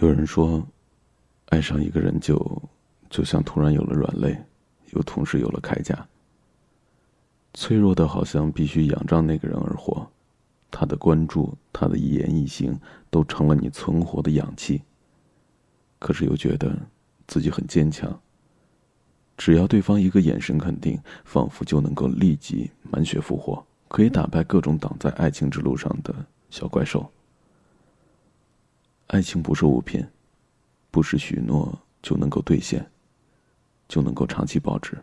有人说，爱上一个人就就像突然有了软肋，又同时有了铠甲。脆弱的好像必须仰仗那个人而活，他的关注，他的一言一行，都成了你存活的氧气。可是又觉得自己很坚强。只要对方一个眼神肯定，仿佛就能够立即满血复活，可以打败各种挡在爱情之路上的小怪兽。爱情不是物品，不是许诺就能够兑现，就能够长期保值。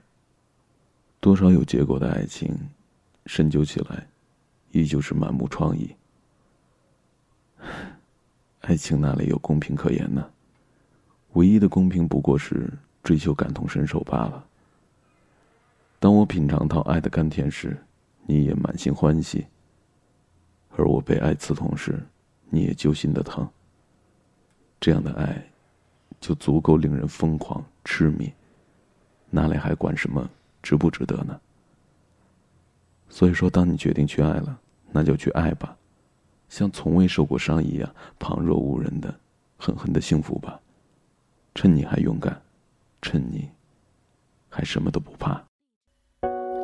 多少有结果的爱情，深究起来，依旧是满目疮痍。爱情哪里有公平可言呢？唯一的公平不过是追求感同身受罢了。当我品尝到爱的甘甜时，你也满心欢喜；而我被爱刺痛时，你也揪心的疼。这样的爱，就足够令人疯狂痴迷，哪里还管什么？值不值得呢？所以说，当你决定去爱了，那就去爱吧，像从未受过伤一样，旁若无人的，狠狠的幸福吧。趁你还勇敢，趁你还什么都不怕。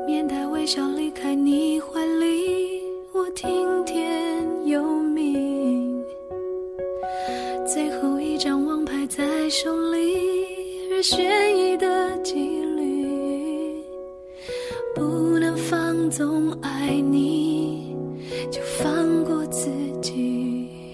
面带微笑离开你总爱你，就放过自己。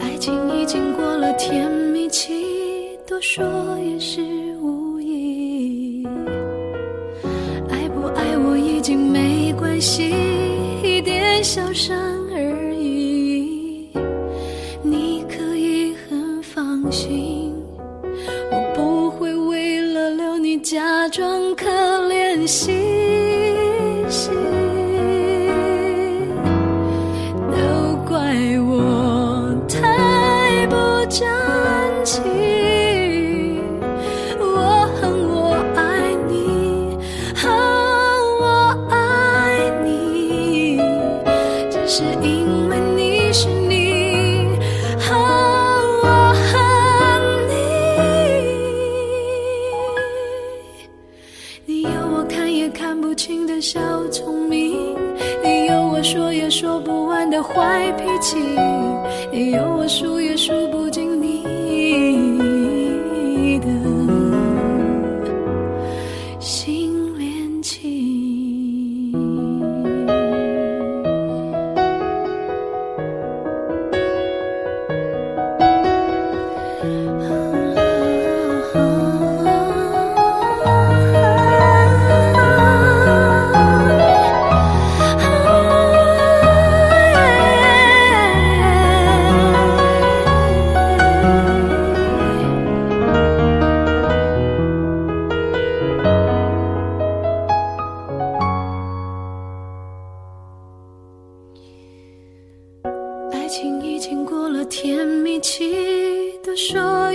爱情已经过了甜蜜期，多说也是无益。爱不爱我已经没关系，一点小伤而已。假装可怜兮，明，你有我说也说不完的坏脾气，你有我数也数不尽你的。心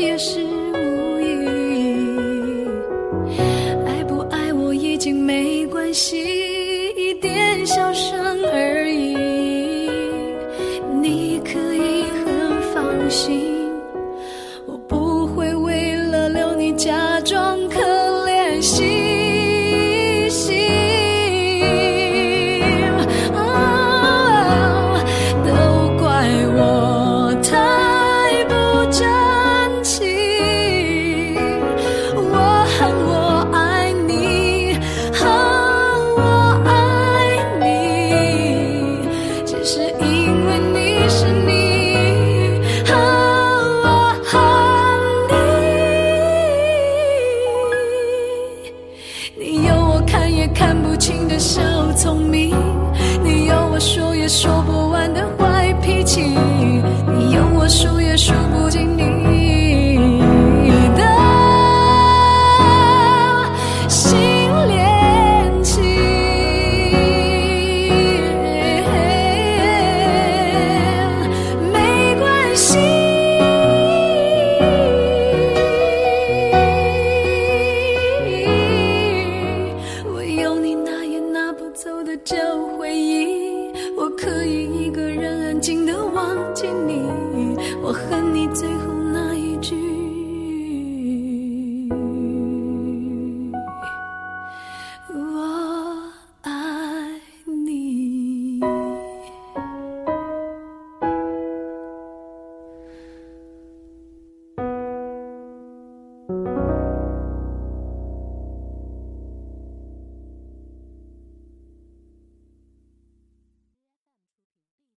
也是无意。爱不爱我已经没关系，一点小伤而已。你可以很放。心。尽的忘记你我恨你最后